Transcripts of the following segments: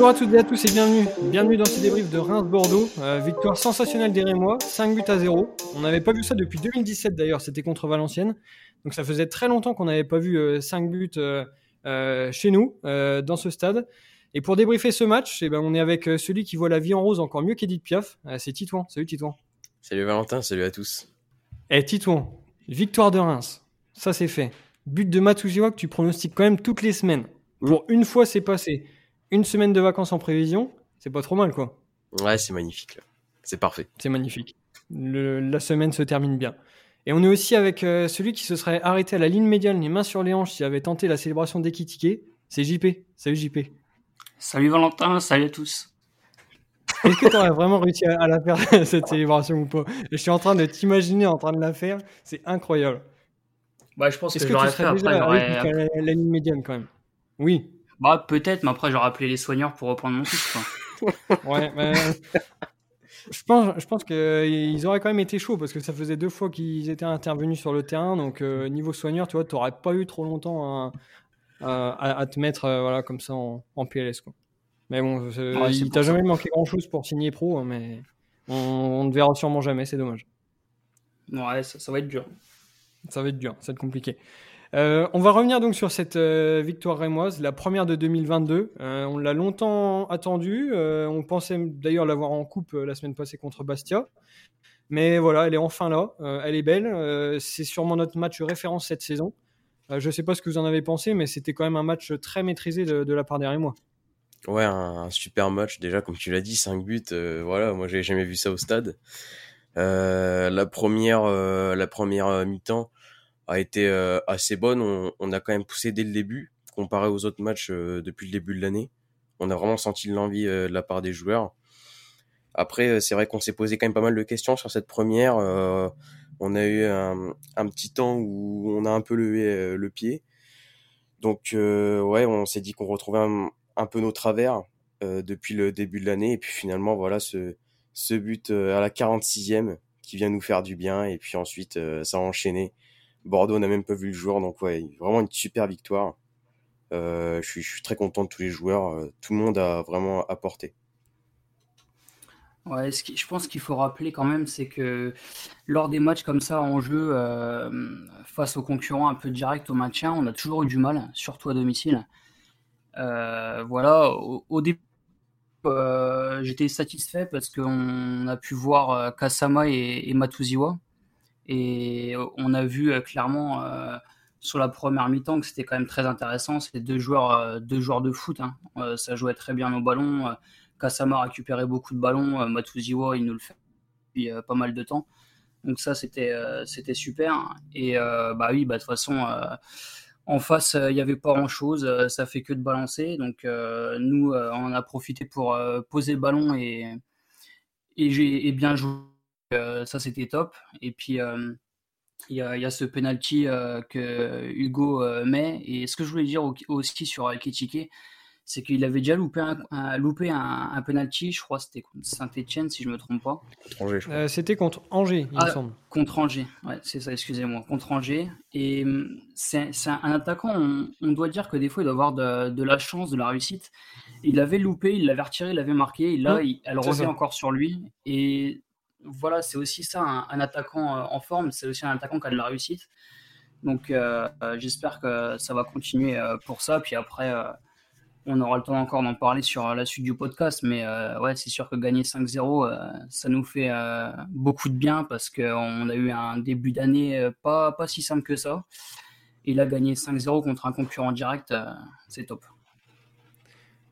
Bonjour à toutes et à tous et bienvenue. Bienvenue dans ce débrief de Reims-Bordeaux. Euh, victoire sensationnelle des Rémois, 5 buts à 0. On n'avait pas vu ça depuis 2017 d'ailleurs, c'était contre Valenciennes. Donc ça faisait très longtemps qu'on n'avait pas vu 5 euh, buts euh, chez nous, dans ce stade. Et pour débriefer ce match, eh ben, on est avec celui qui voit la vie en rose encore mieux qu'Edith Piaf. c'est Titouan. Salut Titouan. Salut Valentin, salut à tous. Eh Titouan, victoire de Reims, ça c'est fait. But de Matujiwa que tu pronostiques quand même toutes les semaines. Pour une fois, c'est passé une semaine de vacances en prévision, c'est pas trop mal, quoi. Ouais, c'est magnifique. C'est parfait. C'est magnifique. la semaine se termine bien. Et on est aussi avec euh, celui qui se serait arrêté à la ligne médiane, les mains sur les hanches, s'il avait tenté la célébration d'Ekitike. C'est JP. Salut JP. Salut Valentin, salut à tous. Est-ce que tu aurais vraiment réussi à, la faire, cette célébration ou pas? Je suis en train de t'imaginer en train de la faire. C'est incroyable. Bah, je pense que, que j'aurais fait après. La, la ligne médiane quand même? Oui. Bah, peut-être, mais après, j'aurais appelé les soigneurs pour reprendre mon titre. ouais, mais. Je pense, je pense qu'ils auraient quand même été chauds parce que ça faisait deux fois qu'ils étaient intervenus sur le terrain. Donc, euh, niveau soigneur, tu vois, tu n'aurais pas eu trop longtemps à, te mettre euh, voilà, comme ça en, PLS. Quoi. Mais bon, il t'a jamais manqué grand chose pour signer pro, hein, mais on ne verra sûrement jamais, c'est dommage. Ouais, ça, ça, va être dur. Ça va être dur, ça va être compliqué. Euh, on va revenir donc sur cette euh, victoire rémoise, la première de 2022. Euh, on l'a longtemps attendue. on pensait d'ailleurs l'avoir en coupe la semaine passée contre Bastia. Mais voilà, elle est enfin là. elle est belle. c'est sûrement notre match référence cette saison. je ne sais pas ce que vous en avez pensé, mais c'était quand même un match très maîtrisé de, la part des Rémois. Ouais, un, super match. Déjà, comme tu l'as dit, 5 buts. voilà, moi, j'ai jamais vu ça au stade. la première, la première mi-temps a été euh, assez bonne. On, a quand même poussé dès le début, comparé aux autres matchs euh, depuis le début de l'année. On a vraiment senti l'envie euh, de la part des joueurs. Après, c'est vrai qu'on s'est posé quand même pas mal de questions sur cette première. on a eu un, petit temps où on a un peu levé le pied. Donc, ouais, on s'est dit qu'on retrouvait un, peu nos travers depuis le début de l'année. Et puis finalement, voilà, ce, ce but à la 46e qui vient nous faire du bien. Et puis ensuite, ça a enchaîné. Bordeaux n'a même pas vu le jour, donc ouais, vraiment une super victoire. Euh, je, suis, très content de tous les joueurs. Euh, tout le monde a vraiment apporté. Je pense qu'il faut rappeler quand même, c'est que lors des matchs comme ça en jeu, euh, face aux concurrents un peu direct au maintien, on a toujours eu du mal, surtout à domicile. voilà, au, début, j'étais satisfait parce qu'on a pu voir Kasama et, et Matuziwa et on a vu euh, clairement euh, sur la première mi-temps que c'était quand même très intéressant. C'était deux joueurs, euh, deux joueurs de foot. Hein. ça jouait très bien au ballon. Kasama récupérait beaucoup de ballons. Matuziwa, il nous le fait depuis pas mal de temps. Donc ça, c'était c'était super. Et bah oui, bah de toute façon, en face, il n'y avait pas grand-chose. ça fait que de balancer. Donc nous, on a profité pour poser le ballon et, et, et bien jouer euh, ça, c'était top. Et puis, euh, il y, a, ce penalty euh, que Hugo met. Et ce que je voulais dire aussi sur Ketchike, c'est qu'il avait déjà loupé un, loupé un, penalty, je crois c'était contre Saint-Etienne, si je me trompe pas. c'était contre Angers, il me ah, semble. Contre Angers, ouais, c'est ça, excusez-moi. Contre Angers. Et hum, c'est un, attaquant, on, doit dire que des fois, il doit avoir de, la chance, de la réussite. Il avait loupé, il l'avait retiré, il l'avait marqué. Et là, elle revient encore sur lui. Et voilà, c'est aussi ça, un, attaquant euh, en forme, c'est aussi un attaquant qui a de la réussite. Donc euh, euh, j'espère que ça va continuer pour ça. Puis après, on aura le temps encore d'en parler sur la suite du podcast. Mais ouais, c'est sûr que gagner 5-0, ça nous fait beaucoup de bien parce qu'on a eu un début d'année pas, pas si simple que ça. Et là, gagner 5-0 contre un concurrent direct, c'est top.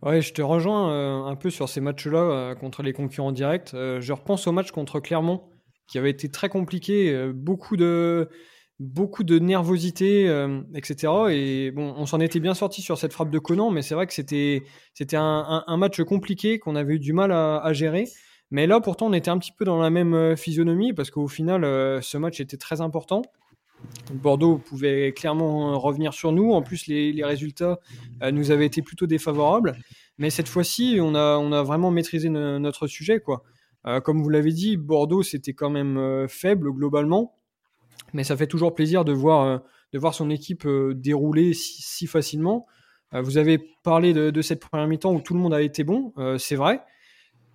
Ouais, je te rejoins euh, un peu sur ces matchs-là euh, contre les concurrents directs. Euh, je repense au match contre Clermont, qui avait été très compliqué, beaucoup de beaucoup de nervosité, etc. Et bon, on s'en était bien sorti sur cette frappe de Conan, mais c'est vrai que c'était c'était un, match compliqué qu'on avait eu du mal à, à, gérer. Mais là, pourtant, on était un petit peu dans la même physionomie parce qu'au final, ce match était très important. Bordeaux pouvait clairement revenir sur nous. En plus, les, résultats euh, nous avaient été plutôt défavorables. Mais cette fois-ci, on a, vraiment maîtrisé notre sujet. Quoi. Euh, comme vous l'avez dit, Bordeaux, c'était quand même euh, faible globalement. Mais ça fait toujours plaisir de voir, de voir son équipe dérouler si, facilement. vous avez parlé de, cette première mi-temps où tout le monde a été bon, c'est vrai.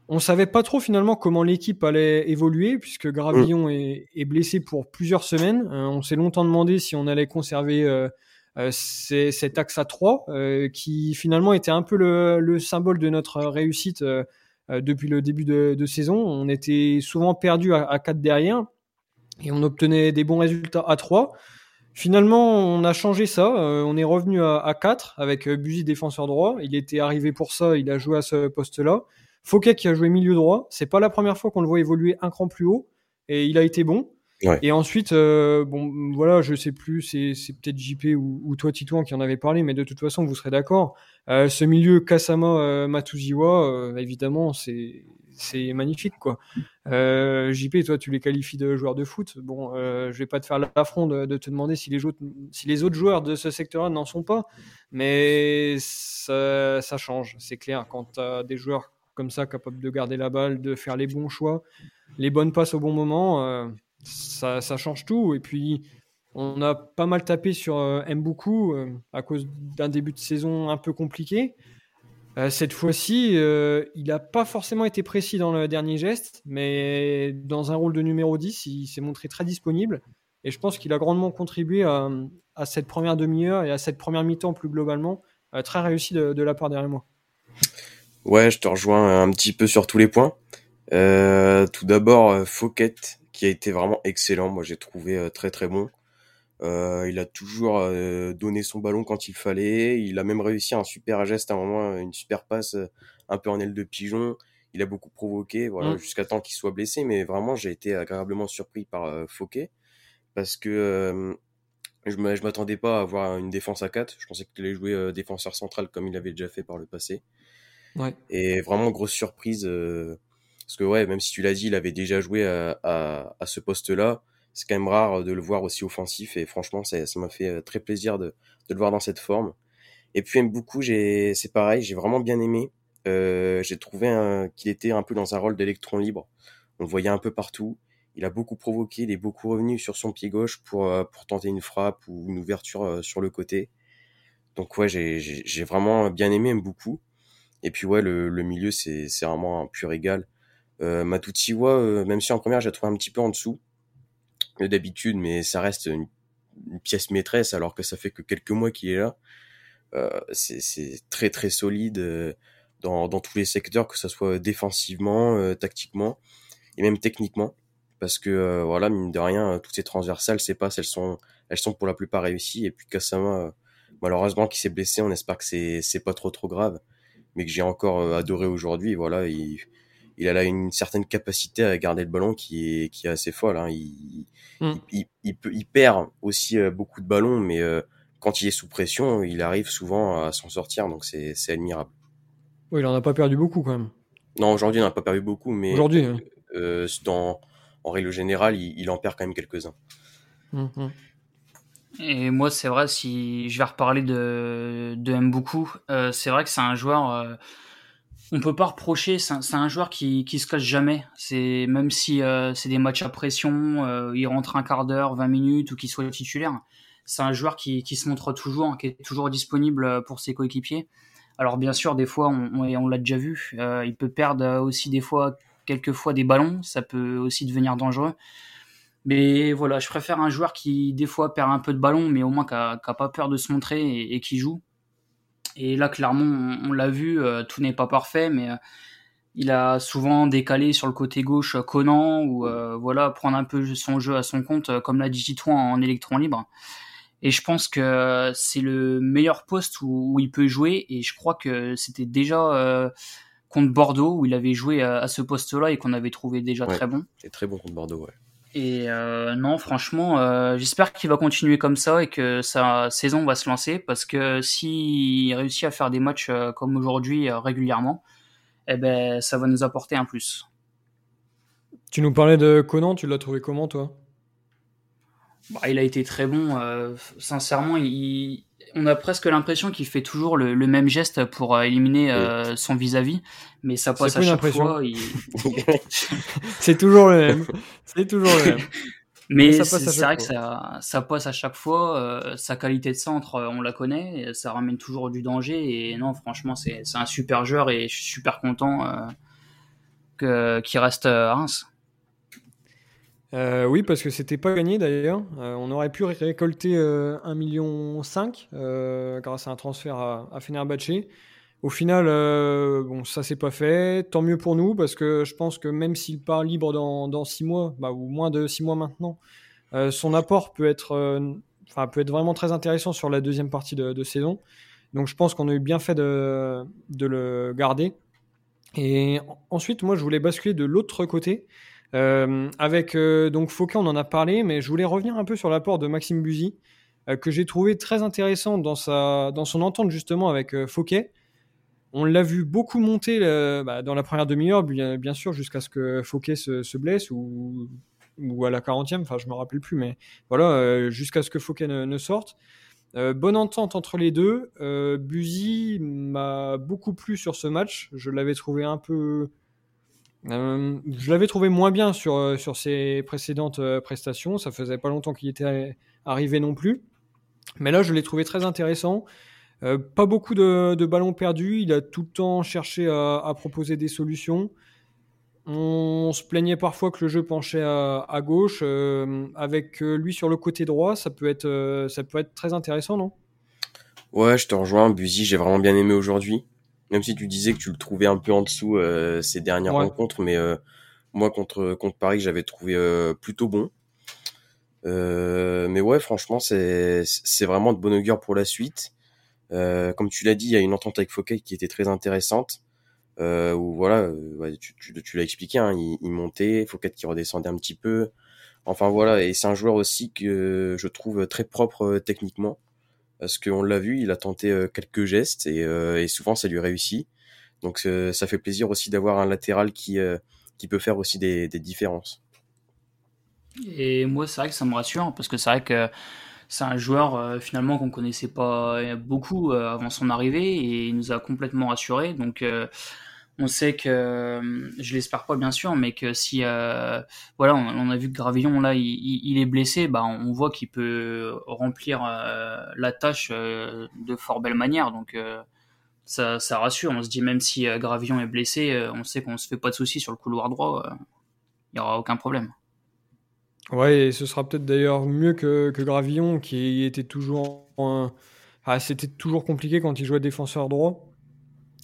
On savait pas trop finalement comment l'équipe allait évoluer puisque Gravillon est, blessé pour plusieurs semaines. on s'est longtemps demandé si on allait conserver cet axe à 3 qui finalement était un peu le, symbole de notre réussite depuis le début de, saison. On était souvent perdu à, à 4 derrière et on obtenait des bons résultats à 3. Finalement, on a changé ça. Euh, on est revenu à, 4 avec euh, Buzy défenseur droit. Il était arrivé pour ça. Il a joué à ce poste-là. Fouquet qui a joué milieu droit. C'est pas la première fois qu'on le voit évoluer un cran plus haut et il a été bon. Et ensuite, euh, bon, voilà, je sais plus, c'est peut-être JP ou, ou, toi Titouan qui en avait parlé, mais de toute façon, vous serez d'accord. ce milieu Kasama Matuziwa, évidemment, c'est c'est magnifique quoi. Euh, JP, toi tu les qualifies de joueurs de foot. Bon, euh, je vais pas te faire l'affront de, te demander si les, autres, si les autres joueurs de ce secteur-là n'en sont pas, mais ça, change, c'est clair. Quand tu as des joueurs comme ça capables de garder la balle, de faire les bons choix, les bonnes passes au bon moment, euh, ça, change tout. Et puis on a pas mal tapé sur Mboukou à cause d'un début de saison un peu compliqué. Euh, cette fois-ci, euh, il n'a pas forcément été précis dans le dernier geste, mais dans un rôle de numéro 10, il s'est montré très disponible. Et je pense qu'il a grandement contribué à, cette première demi-heure et à cette première mi-temps plus globalement, euh, très réussi de, la part derrière moi. Ouais, je te rejoins un petit peu sur tous les points. tout d'abord, Fouquet, qui a été vraiment excellent. Moi, j'ai trouvé très très bon. Euh, il a toujours euh, donné son ballon quand il fallait. Il a même réussi un super geste à un moment, une super passe euh, un peu en aile de pigeon. Il a beaucoup provoqué, voilà, mmh. jusqu'à temps qu'il soit blessé. Mais vraiment, j'ai été agréablement surpris par Fouquet parce que je ne m'attendais pas à avoir une défense à 4. Je pensais qu'il allait jouer défenseur central comme il avait déjà fait par le passé. Ouais. Et vraiment grosse surprise parce que ouais, même si tu l'as dit, il avait déjà joué à, à ce poste-là c'est quand même rare de le voir aussi offensif et franchement ça m'a fait euh, très plaisir de, de, le voir dans cette forme. Et puis beaucoup, j'ai c'est pareil, j'ai vraiment bien aimé. Euh, j'ai trouvé qu'il était un peu dans un rôle d'électron libre. On le voyait un peu partout. Il a beaucoup provoqué, il est beaucoup revenu sur son pied gauche pour euh, pour tenter une frappe ou une ouverture euh, sur le côté. Donc ouais, j'ai vraiment bien aimé beaucoup. Et puis ouais, le, le milieu c'est vraiment un pur régal. Euh, Matutiwa, même si en première j'ai trouvé un petit peu en dessous, d'habitude, mais ça reste une, pièce maîtresse alors que ça fait que quelques mois qu'il est là. Euh, c'est très très solide euh, dans, dans, tous les secteurs, que ce soit défensivement, euh, tactiquement et même techniquement. Parce que euh, voilà, mine de rien, toutes ces transversales, c'est pas, elles sont, elles sont pour la plupart réussies. Et puis Kasama, malheureusement, qui s'est blessé, on espère que c'est pas trop trop grave, mais que j'ai encore adoré aujourd'hui. Voilà, il, il a là une certaine capacité à garder le ballon qui est, qui est assez folle. Hein. Il, mm. il, il, peut, il perd aussi euh, beaucoup de ballons, mais euh, quand il est sous pression, il arrive souvent à s'en sortir, donc c'est admirable. Oui, il en a pas perdu beaucoup quand même. Non, aujourd'hui, il n'en a pas perdu beaucoup, mais aujourd'hui, euh, dans, en règle générale, il, en perd quand même quelques-uns. Mm, mm. Et moi, c'est vrai, si je vais reparler de, de Mboukou, euh, c'est vrai que c'est un joueur on peut pas reprocher. C'est un, joueur qui qui se cache jamais. C'est même si euh, c'est des matchs à pression, euh, il rentre un quart d'heure, 20 minutes ou qu'il soit titulaire. C'est un joueur qui, qui se montre toujours, qui est toujours disponible pour ses coéquipiers. Alors bien sûr, des fois, on, l'a déjà vu, euh, il peut perdre aussi des fois, quelques fois des ballons. Ça peut aussi devenir dangereux. Mais voilà, je préfère un joueur qui des fois perd un peu de ballon, mais au moins qui a, pas peur de se montrer et qui joue. Et là, clairement, on, l'a vu, euh, tout n'est pas parfait, mais euh, il a souvent décalé sur le côté gauche euh, Conan ou voilà prendre un peu son jeu à son compte, comme l'a dit Titouan en électron libre. Et je pense que c'est le meilleur poste où, il peut jouer. Et je crois que c'était déjà contre Bordeaux où il avait joué à, ce poste-là et qu'on avait trouvé déjà très bon. C'est très bon contre Bordeaux, ouais. Et euh, non, franchement, euh, j'espère qu'il va continuer comme ça et que sa saison va se lancer parce que s'il réussit à faire des matchs euh, comme aujourd'hui régulièrement, eh ben, ça va nous apporter un plus. Tu nous parlais de Conan, tu l'as trouvé comment toi? Bah, Il a été très bon. sincèrement, il, on a presque l'impression qu'il fait toujours le, même geste pour euh, éliminer euh, son vis-à-vis, mais ça passe à chaque fois. C'est toujours le même. C'est toujours le même. Mais c'est vrai que ça, ça, passe à chaque fois. Euh, sa qualité de centre, on la connaît. Ça ramène toujours du danger. Et non, franchement, c'est un super joueur et je suis super content euh, qu'il reste à Reims. Euh, oui, parce que c'était pas gagné d'ailleurs. Euh, on aurait pu récolter euh, 1,5 million euh, grâce à un transfert à, à. Au final, bon, ça s'est pas fait. Tant mieux pour nous, parce que je pense que même s'il part libre dans, dans six mois, bah, ou moins de six mois maintenant, son apport peut être, peut être vraiment très intéressant sur la deuxième partie de, saison. Donc je pense qu'on a eu bien fait de le garder. Et ensuite, moi, je voulais basculer de l'autre côté. Euh, avec euh, donc on en a parlé, mais je voulais revenir un peu sur l'apport de Maxime Buzy, euh, que j'ai trouvé très intéressant dans, sa, dans son entente justement avec Fouquet. On l'a vu beaucoup monter bah, dans la première demi-heure, bien, sûr, jusqu'à ce que Fouquet se, se, blesse ou, ou à la 40e, enfin je me rappelle plus, mais voilà, jusqu'à ce que Fouquet ne, ne sorte. Euh, bonne entente entre les deux. Euh, Buzy m'a beaucoup plu sur ce match. Je l'avais trouvé un peu euh, je l'avais trouvé moins bien sur, euh, sur ses précédentes euh, prestations. Ça faisait pas longtemps qu'il était arrivé non plus. Mais là, je l'ai trouvé très intéressant. pas beaucoup de, ballons perdus. Il a tout le temps cherché à, proposer des solutions. On se plaignait parfois que le jeu penchait à, gauche. Avec lui sur le côté droit, ça peut être, ça peut être très intéressant, non? Ouais, je te rejoins. Buzy, j'ai vraiment bien aimé aujourd'hui même si tu disais que tu le trouvais un peu en dessous euh, ces dernières rencontres, mais euh, moi contre contre Paris, j'avais trouvé euh, plutôt bon. mais ouais, franchement, c'est c'est vraiment de bon augure pour la suite. comme tu l'as dit, il y a une entente avec Fouquet qui était très intéressante. Euh, où voilà, tu, tu, tu l'as expliqué, hein, il, il, montait, Fouquet qui redescendait un petit peu. Enfin voilà, et c'est un joueur aussi que je trouve très propre techniquement parce qu'on l'a vu, il a tenté euh, quelques gestes euh, et, souvent ça lui réussit. Donc euh, ça fait plaisir aussi d'avoir un latéral qui, qui peut faire aussi des, différences. Et moi, c'est vrai que ça me rassure parce que c'est vrai que c'est un joueur finalement qu'on connaissait pas beaucoup avant son arrivée et il nous a complètement rassuré. Donc on sait que, je l'espère pas bien sûr, mais que si, euh, voilà, on, a vu que Gravillon là, il, est blessé, bah on voit qu'il peut remplir euh, la tâche euh, de fort belle manière, donc ça, rassure. On se dit même si Gravillon est blessé, on sait qu'on se fait pas de soucis sur le couloir droit, il y aura aucun problème. Ouais, et ce sera peut-être d'ailleurs mieux que, que, Gravillon qui était toujours, ah, c'était toujours compliqué quand il jouait défenseur droit.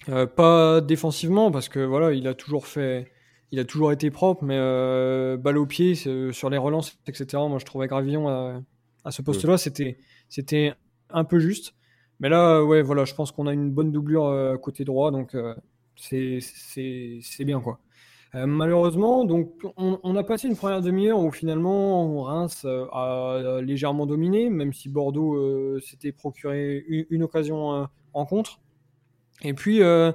Euh, pas défensivement parce que voilà, il a toujours fait, il a toujours été propre, mais euh, balle au pied sur les relances, etc. Moi, je trouvais Gravillon à, à ce poste-là, c'était, c'était un peu juste. Mais là, ouais, voilà, je pense qu'on a une bonne doublure euh, côté droit, donc euh, c'est, c'est, c'est bien quoi. Malheureusement, donc on, on, a passé une première demi-heure où finalement Reims a légèrement dominé, même si Bordeaux s'était procuré une, une occasion en contre. Et puis, euh,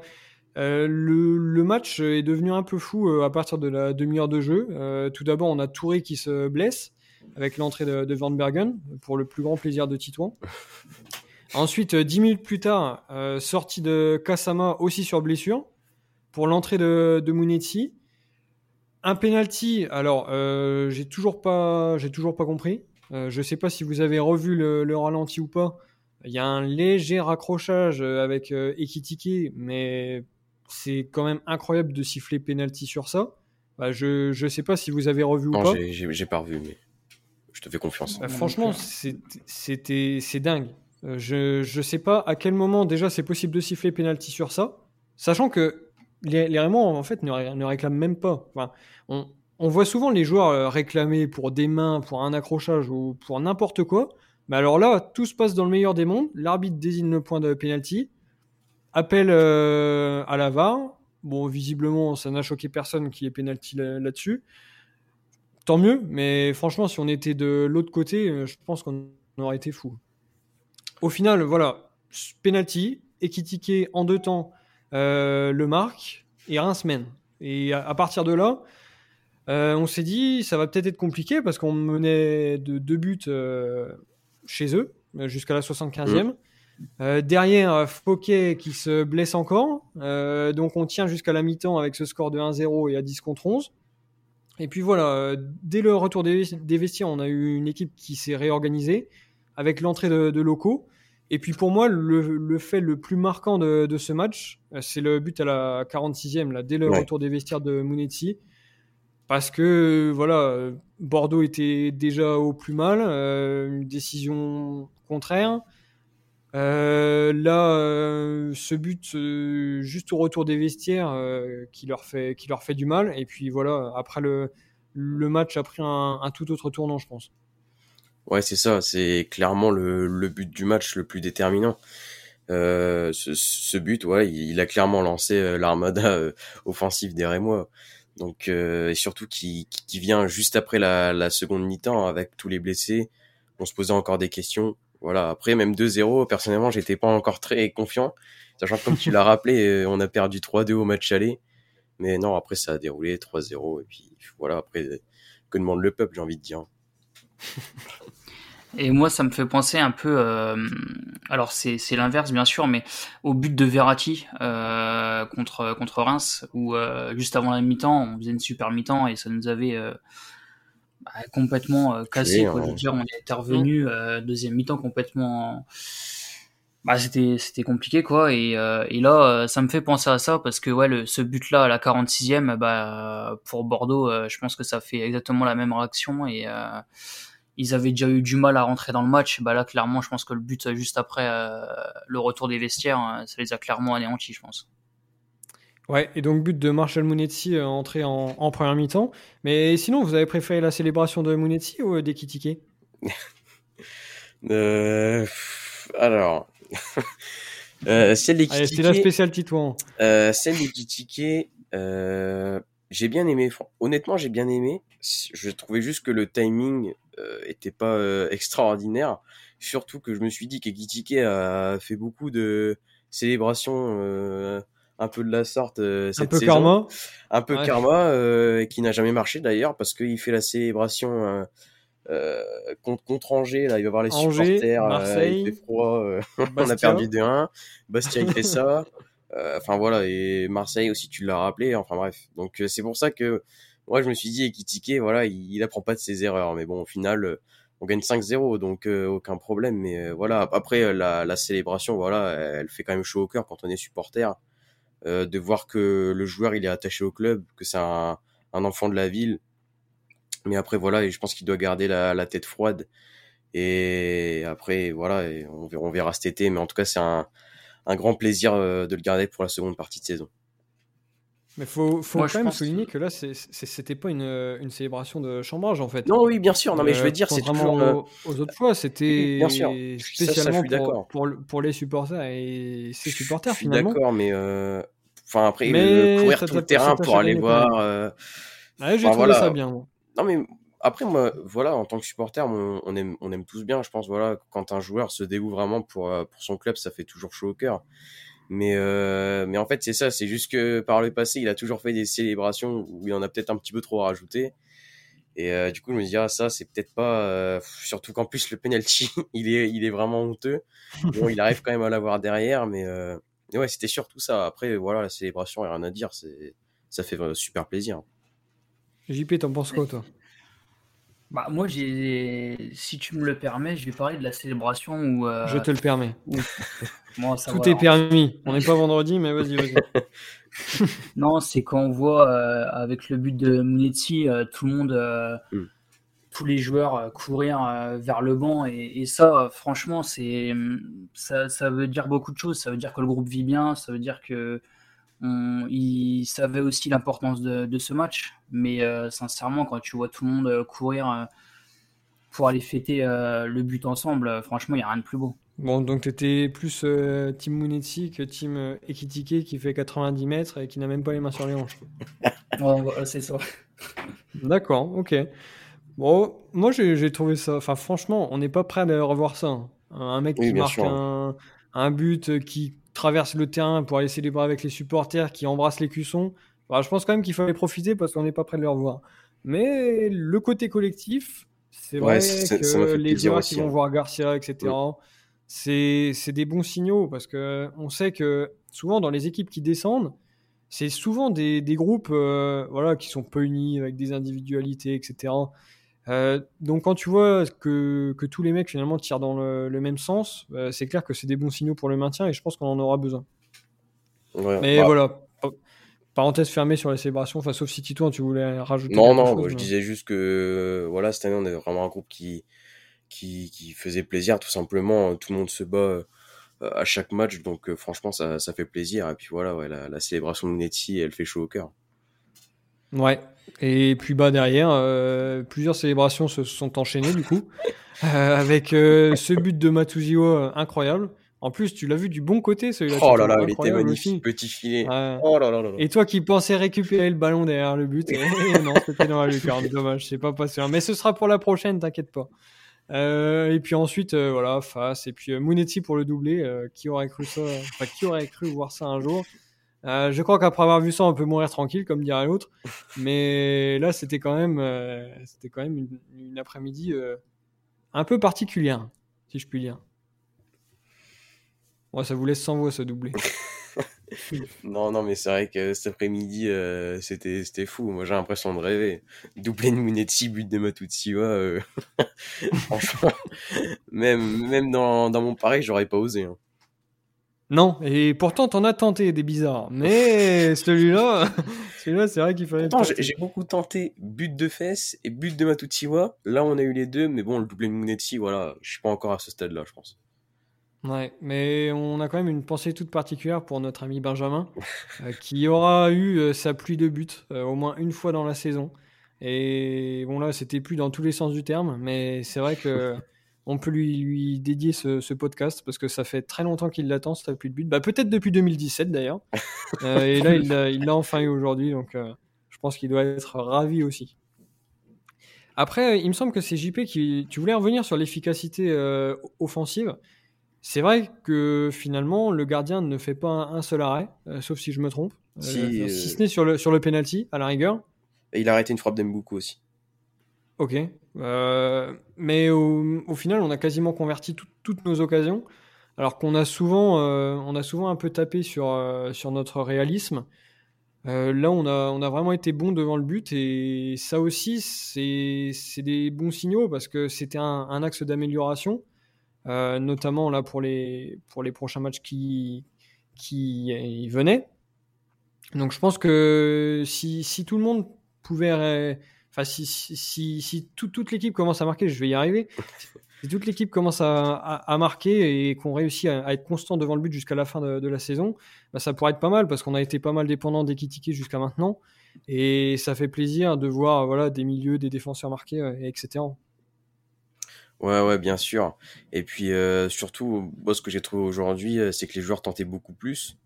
euh, le, le, match est devenu un peu fou euh, à partir de la demi-heure de jeu. Tout d'abord, on a Touré qui se blesse avec l'entrée de, de, Van Bergen pour le plus grand plaisir de Titouan. Ensuite, dix minutes plus tard, sortie de Kasama aussi sur blessure pour l'entrée de, de Munetsi. Un penalty. Alors, j'ai toujours pas, j'ai toujours pas compris. je sais pas si vous avez revu le, le ralenti ou pas. Il y a un léger raccrochage euh, avec euh, Ekitike, mais c'est quand même incroyable de siffler penalty sur ça. Bah, je ne sais pas si vous avez revu non, ou pas. J'ai pas revu, mais je te fais confiance. Bah, franchement, c'était c'est dingue. Euh, je je sais pas à quel moment déjà c'est possible de siffler penalty sur ça, sachant que les, les Raymond en fait ne, ne réclament même pas. Enfin, on, on voit souvent les joueurs réclamer pour des mains, pour un accrochage ou pour n'importe quoi. Mais alors là, tout se passe dans le meilleur des mondes. L'arbitre désigne le point de penalty, appelle euh, à la VAR. Bon, visiblement, ça n'a choqué personne qui est penalty là-dessus. Tant mieux, mais franchement, si on était de l'autre côté, euh, je pense qu'on aurait été fou. Au final, voilà, penalty, équitiqué en deux temps euh, le marque et Reims mène. Et à, partir de là, on s'est dit, ça va peut-être être compliqué parce qu'on menait de deux buts chez eux euh, jusqu'à la 75e. Mmh. Euh, derrière, euh, Fouquet qui se blesse encore. Euh, donc on tient jusqu'à la mi-temps avec ce score de 1-0 et à 10 contre 11. Et puis voilà, dès le retour des, vestiaires, on a eu une équipe qui s'est réorganisée avec l'entrée de, locaux. Et puis pour moi, le, fait le plus marquant de, ce match, c'est le but à la 46e, là, dès le retour des vestiaires de Munetsi. Parce que voilà, Bordeaux était déjà au plus mal, une décision contraire. Euh, là, euh, ce but euh, juste au retour des vestiaires qui leur fait qui leur fait du mal. Et puis voilà, après le match a pris un, tout autre tournant, je pense. Ouais, c'est ça. C'est clairement le, but du match le plus déterminant. ce, but, ouais, il, a clairement lancé l'armada offensive des Rémois. Donc et surtout qui, qui vient juste après la, la seconde mi-temps avec tous les blessés. On se posait encore des questions voilà, après même 2-0, personnellement, j'étais pas encore très confiant, sachant que comme tu l'as rappelé, euh, on a perdu 3-2 au match aller. Mais non, après ça a déroulé 3-0 et puis voilà, après que demande le peuple, j'ai envie de dire. Et moi, ça me fait penser un peu, euh, alors c'est l'inverse bien sûr, mais au but de Verratti euh, contre contre Reims, où juste avant la mi-temps, on faisait une super mi-temps et ça nous avait bah, complètement euh, cassé. quoi. dire, on est intervenu euh, deuxième mi-temps complètement. Bah, c'était c'était compliqué quoi et, euh, et là ça me fait penser à ça parce que ouais le, ce but là à la 46e bah pour Bordeaux je pense que ça fait exactement la même réaction et ils avaient déjà eu du mal à rentrer dans le match bah là clairement je pense que le but juste après le retour des vestiaires ça les a clairement anéantis je pense Ouais, et donc but de Marshall Mounetzi euh, entré en, en, première mi-temps. Mais sinon, vous avez préféré la célébration de Mounetzi ou des Kitike euh, Alors, euh, celle des C'était la spéciale Titouan. Euh, celle des Kitike, euh, j'ai bien aimé. Honnêtement, j'ai bien aimé. Je trouvais juste que le timing euh, était pas euh, extraordinaire. Surtout que je me suis dit que Kitike a fait beaucoup de célébrations un peu de la sorte euh, cette un peu karma. Un peu karma euh, qui n'a jamais marché d'ailleurs parce qu'il fait la célébration euh, euh contre, contre Angers là. Il va voir les supporters Marseille, il fait froid on a perdu 2-1 Bastia il fait ça. Enfin voilà et Marseille aussi tu l'as rappelé enfin bref. Donc c'est pour ça que moi je me suis dit Ekitike voilà il, apprend pas de ses erreurs mais bon au final on gagne 5-0 donc aucun problème mais voilà après la, célébration voilà elle fait quand même chaud au cœur quand on est supporter euh, de voir que le joueur il est attaché au club, que c'est un, enfant de la ville. Mais après voilà, je pense qu'il doit garder la, tête froide. Et après voilà, on, verra, cet été. Mais en tout cas, c'est un, grand plaisir euh, de le garder pour la seconde partie de saison. Mais faut, faut quand même souligner que là, c'était pas une, une, célébration de chambrage en fait. Non, oui, bien sûr. Non, mais je veux dire, c'est toujours aux, aux, autres fois, c'était spécialement pour, pour, pour, les supporters et ses supporters je suis D'accord, mais euh, Enfin, après, mais courir tout le terrain pour aller voir. Euh... Ouais, j'ai trouvé voilà. ça bien. Moi. Non, mais après, moi, voilà, en tant que supporter, on, aime, on aime tous bien. Je pense, voilà, quand un joueur se dévoue vraiment pour, euh, pour son club, ça fait toujours chaud au cœur. Mais, euh, mais en fait, c'est ça. C'est juste que par le passé, il a toujours fait des célébrations où il en a peut-être un petit peu trop rajouté. Et euh, du coup, je me dis, ah, ça, c'est peut-être pas. Euh, surtout qu'en plus, le penalty, il est, il est vraiment honteux. Bon, il arrive quand même à l'avoir derrière, mais euh, ouais, c'était surtout ça. Après, voilà, la célébration, rien à dire. C'est, ça fait super plaisir. JP, t'en penses quoi, toi? Bah, moi, j'ai, si tu me le permets, je vais parler de la célébration où. Euh... Je te le permets. Moi, ça Tout est permis. On n'est pas vendredi, mais vas-y, vas-y. non, c'est quand on voit euh, avec le but de Munetsi, euh, tout le monde, euh, mm. tous les joueurs courir vers le banc. Et, et ça, franchement, c'est, ça, ça, veut dire beaucoup de choses. Ça veut dire que le groupe vit bien. Ça veut dire que on, il savait aussi l'importance de, de, ce match. Mais sincèrement, quand tu vois tout le monde courir pour aller fêter le but ensemble, franchement, il n'y a rien de plus beau. Bon, donc tu étais plus euh, Team Munetsi que Team euh, Ekitike qui fait 90 mètres et qui n'a même pas les mains sur les hanches. c'est ça. D'accord, ok. Bon, moi j'ai trouvé ça. Enfin, franchement, on n'est pas prêt à revoir ça. Hein. Un mec qui marque un, un, but, euh, qui traverse le terrain pour aller célébrer avec les supporters, qui embrasse les cuissons. je pense quand même qu'il fallait profiter parce qu'on n'est pas prêt de le revoir. Mais le côté collectif, c'est vrai que les joueurs qui vont hein. voir Garcia, etc c'est des bons signaux parce que on sait que souvent dans les équipes qui descendent, c'est souvent des, des groupes euh, voilà, qui sont peu unis, avec des individualités, etc. Euh, donc quand tu vois que, que tous les mecs finalement tirent dans le, le même sens, euh, c'est clair que c'est des bons signaux pour le maintien et je pense qu'on en aura besoin. Ouais, Mais bah, voilà, pa- parenthèse fermée sur les célébrations, enfin sauf si Tito, tu voulais rajouter Non, quelque non, chose, je mais- disais juste que voilà, cette année, on est vraiment un groupe qui, qui, qui faisait plaisir, tout simplement. Tout le monde se bat euh, à chaque match, donc euh, franchement, ça, ça fait plaisir. Et puis voilà, ouais, la, la célébration de Netty, elle fait chaud au cœur. Ouais. Et puis bah derrière, euh, plusieurs célébrations se sont enchaînées du coup, euh, avec euh, ce but de Matuziwa euh, incroyable. En plus, tu l'as vu du bon côté celui-là. Oh Tito, là là, il était magnifique, aussi. petit filet. Ouais. Oh là là. Et toi qui pensais récupérer le ballon derrière le but, non, c'était dans la lucarne. Dommage, c'est pas passé. hein. Mais ce sera pour la prochaine, t'inquiète pas. Euh, et puis ensuite, euh, voilà, face. Et puis euh, Monetti pour le doublé. euh, qui aurait cru ça qui aurait cru voir ça un jour? Je crois qu'après avoir vu ça, on peut mourir tranquille, comme dirait l'autre. Mais là, c'était quand même, c'était quand même une, après-midi un peu particulière, si je puis dire. Ouais, ça vous laisse sans voix ce doublé. Non, non, mais c'est vrai que cet après-midi, euh, c'était, c'était fou. Moi, j'ai l'impression de rêver. Doublé de Munetsi, but de Matutsiwa. Euh... Franchement, même, même dans, dans mon pari, j'aurais pas osé. hein. Non, et pourtant t'en as tenté des bizarres. Mais celui-là, celui-là, c'est vrai qu'il fallait. Pourtant, j'ai beaucoup tenté but de fesses et but de Matutsiwa. Là, on a eu les deux, mais bon, le doublé de Munetsi, voilà, je suis pas encore à ce stade-là, je pense. Ouais, mais on a quand même une pensée toute particulière pour notre ami Benjamin, euh, qui aura eu euh, sa pluie de buts euh, au moins une fois dans la saison. Et bon là, c'était plus dans tous les sens du terme, mais c'est vrai que on peut lui, lui dédier ce, ce podcast parce que ça fait très longtemps qu'il l'attend cette pluie de buts. Bah, peut-être depuis 2017 d'ailleurs. Et là, il l'a enfin eu aujourd'hui, donc je pense qu'il doit être ravi aussi. Après, il me semble que c'est JP qui. Tu voulais revenir sur l'efficacité offensive. C'est vrai que finalement, le gardien ne fait pas un, un seul arrêt, euh, sauf si je me trompe. Euh, Si, si euh, ce n'est sur le, sur le penalty, à la rigueur. Et il a arrêté une frappe d'Mbuku aussi. Ok. Euh, mais au, au final, on a quasiment converti tout- toutes nos occasions, alors qu'on a souvent, euh, on a souvent un peu tapé sur, euh, sur notre réalisme. Euh, là, on a, on a vraiment été bon devant le but, et ça aussi, c'est c'est des bons signaux parce que c'était un, un axe d'amélioration, euh, notamment là pour les, pour les prochains matchs qui, qui y venaient. Donc, je pense que si, si tout le monde pouvait Enfin, si, si, si, si tout- toute l'équipe commence à marquer, je vais y arriver. Si toute l'équipe commence à, à, à marquer et qu'on réussit à, à être constant devant le but jusqu'à la fin de, de la saison, bah, ça pourrait être pas mal parce qu'on a été pas mal dépendant d'Ekitike jusqu'à maintenant. Et ça fait plaisir de voir voilà, des milieux, des défenseurs marqués, euh, et etc. Ouais, ouais, bien sûr. Et puis, euh, surtout, moi, ce que j'ai trouvé aujourd'hui, euh, c'est que les joueurs tentaient beaucoup plus.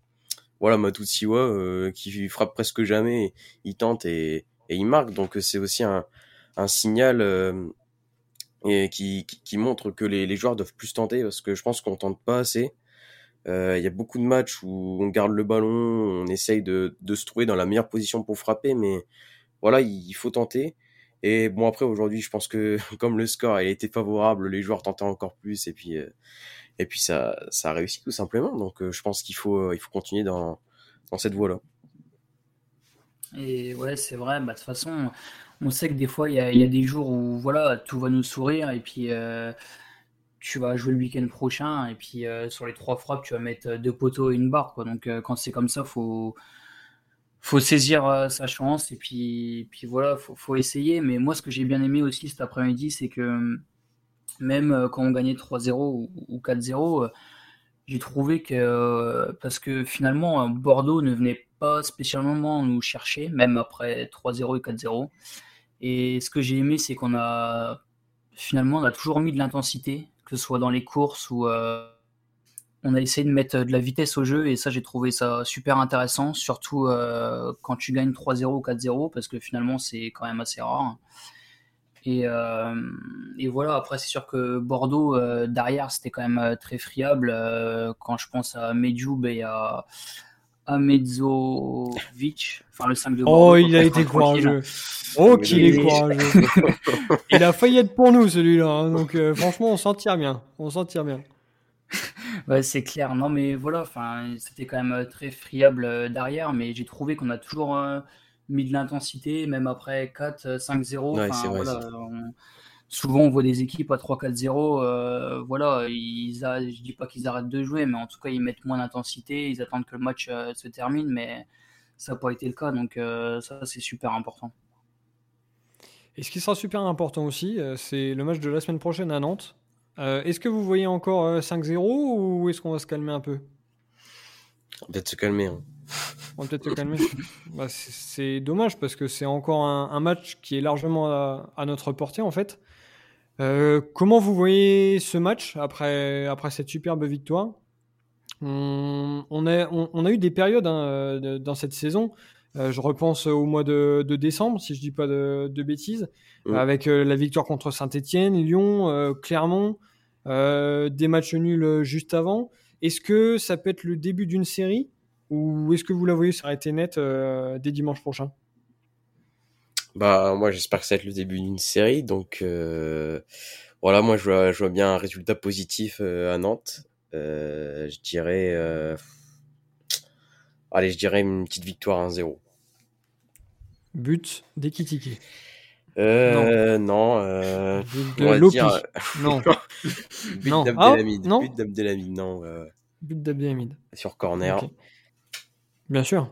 Voilà, Matutsiwa, euh, qui frappe presque jamais, il tente et, et il marque. Donc, euh, c'est aussi un, un signal euh, et qui, qui, qui montre que les, les joueurs doivent plus tenter parce que je pense qu'on tente pas assez. Euh, Il y a beaucoup de matchs où on garde le ballon, on essaye de, de se trouver dans la meilleure position pour frapper, mais voilà, il, il faut tenter. Et bon, après, aujourd'hui, je pense que comme le score il était favorable, les joueurs tentaient encore plus et puis, euh, et puis ça, ça a réussi tout simplement. Donc, euh, je pense qu'il faut, euh, il faut continuer dans, dans cette voie-là. Et ouais, c'est vrai, bah, de toute façon, on sait que des fois, il y a, a des jours où voilà, tout va nous sourire et puis tu vas jouer le week-end prochain et puis sur les trois frappes, tu vas mettre deux poteaux et une barre. Quoi. Donc quand c'est comme ça, faut, faut saisir euh, sa chance et puis, puis voilà, faut, faut essayer. Mais moi, ce que j'ai bien aimé aussi cet après-midi, c'est que même euh, quand on gagnait 3-0 ou, ou 4-0, euh, j'ai trouvé que, euh, parce que finalement, euh, Bordeaux ne venait pas spécialement nous chercher, même après 3-0 et 4-0. Et ce que j'ai aimé, c'est qu'on a finalement, on a toujours mis de l'intensité, que ce soit dans les courses ou euh, on a essayé de mettre de la vitesse au jeu. Et ça, j'ai trouvé ça super intéressant, surtout euh, quand tu gagnes 3-0 ou 4-0, parce que finalement, c'est quand même assez rare. Et, euh, et voilà, après, c'est sûr que Bordeaux, euh, derrière, c'était quand même euh, très friable. euh, quand je pense à Medjoub et à Amezovic, enfin le 5 de Bordeaux. Oh, il a été courageux. Oh, qu'il est courageux. Il a failli être pour nous, celui-là. hein. Donc, euh, franchement, on s'en tire bien. On s'en tire bien. Ouais, c'est clair. Non, mais voilà, enfin, c'était quand même très friable derrière, mais j'ai trouvé qu'on a toujours mis de l'intensité, même après 4-5-0. Ouais, c'est vrai. voilà, souvent on voit des équipes à 3-4-0, euh, voilà, ils a, je dis pas qu'ils arrêtent de jouer, mais en tout cas ils mettent moins d'intensité, ils attendent que le match euh, se termine, mais ça n'a pas été le cas, donc euh, ça c'est super important. Et ce qui sera super important aussi, c'est le match de la semaine prochaine à Nantes. Est-ce que vous voyez encore 5-0 ou est-ce qu'on va se calmer un peu? On va peut-être se calmer. Hein. On va peut-être se calmer. Bah, c'est dommage parce que c'est encore un, match qui est largement à, à notre portée en fait. Euh, comment vous voyez ce match après, après cette superbe victoire? On, on, a, on, a eu des périodes hein, dans cette saison. Euh, je repense au mois de, de, décembre, si je dis pas de, de bêtises, avec euh, la victoire contre Saint-Etienne, Lyon, Clermont, des matchs nuls juste avant. Est-ce que ça peut être le début d'une série? Ou est-ce que vous la voyez s'arrêter net dès dimanche prochain? Bah moi j'espère que ça va être le début d'une série, donc euh, voilà, moi je vois, je vois bien un résultat positif euh, à Nantes. Euh, je dirais, euh, allez, je dirais une petite victoire 1-0. But d'Ekitike. Euh, non. non euh, but de dire... Non. but non. d'Abdelhamid. Ah, non. But d'Abdelhamid, non. But d'Abdelhamid. Sur corner. Bien sûr.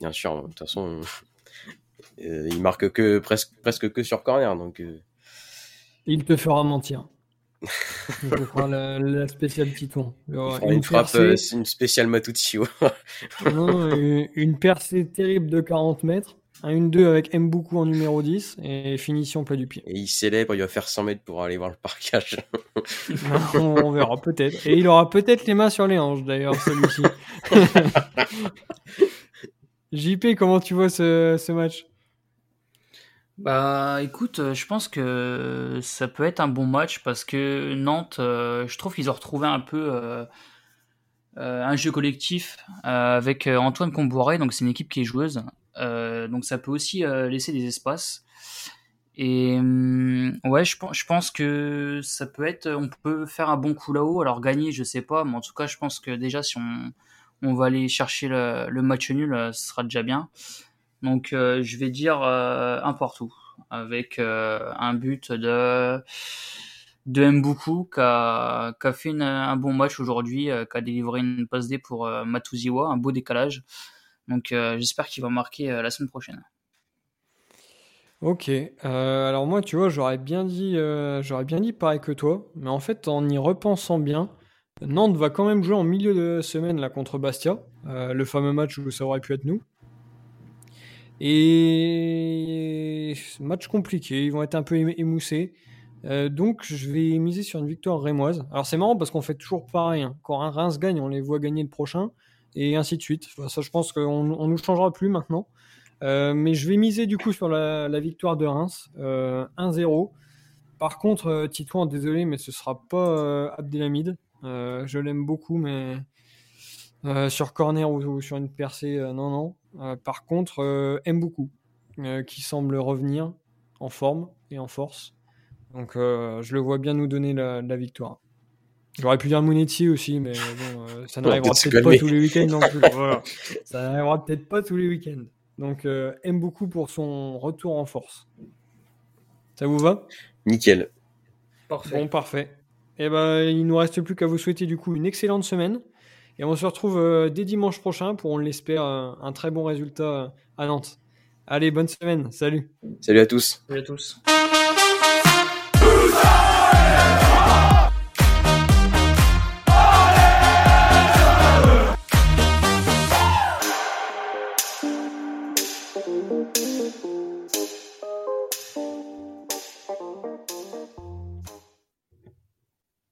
Bien sûr, de toute façon, euh, il marque que presque presque que sur corner, donc. Euh. Il te fera mentir. Je prends la, la spéciale Titon. Une, une, frappe, c'est euh, une spéciale Matucci. non, une, une, percée terrible de 40 mètres. Un 1-2 avec Mboukou en numéro 10 et finition plat du pied. Et il célèbre, il va faire 100 mètres pour aller voir le parquage. on, on, verra peut-être. Et il aura peut-être les mains sur les hanches d'ailleurs, celui-ci. JP, comment tu vois ce, ce match? Bah écoute, euh, je pense que ça peut être un bon match parce que Nantes, euh, je trouve qu'ils ont retrouvé un peu euh, un jeu collectif avec Antoine Comboiré, donc c'est une équipe qui est joueuse, donc ça peut aussi laisser des espaces. Et hum, ouais, je, je pense que ça peut être, on peut faire un bon coup là-haut. Alors gagner, je sais pas, mais en tout cas, je pense que déjà si on, on va aller chercher le, match nul, ce sera déjà bien. Donc euh, je vais dire euh, un partout avec euh, un but de de Mboukou qui a, qui a fait un bon match aujourd'hui, qui a délivré une passe D pour Matuziwa, un beau décalage. Donc j'espère qu'il va marquer la semaine prochaine. Ok, alors moi tu vois j'aurais bien dit j'aurais bien dit pareil que toi, mais en fait en y repensant bien, Nantes va quand même jouer en milieu de semaine là contre Bastia, le fameux match où ça aurait pu être nous. Et match compliqué, ils vont être un peu émoussés. Euh, donc je vais miser sur une victoire rémoise. Alors c'est marrant parce qu'on fait toujours pareil. Hein. Quand un Reims gagne, on les voit gagner le prochain et ainsi de suite. ça je pense qu'on on nous changera plus maintenant. Euh, mais je vais miser du coup sur la, victoire de Reims, euh, 1-0. Par contre, euh, Titouan, désolé, mais ce sera pas Abdelhamid. je l'aime beaucoup, mais sur corner ou, sur une percée, non, non. Euh, par contre, euh, aime beaucoup, euh, qui semble revenir en forme et en force. Donc je le vois bien nous donner la, victoire. J'aurais pu dire Mounetti aussi, mais bon, euh, ça n'arrivera peut-être pas tous les week-ends non plus. Ça n'arrivera peut-être pas tous les week-ends. Donc, euh, aime beaucoup pour son retour en force. Ça vous va? Nickel. Parfait. Bon, parfait. Et ben, il nous reste plus qu'à vous souhaiter du coup une excellente semaine. Et on se retrouve euh, dès dimanche prochain pour, on l'espère, un très bon résultat à Nantes. Allez, bonne semaine. Salut. Salut à tous. Salut à tous.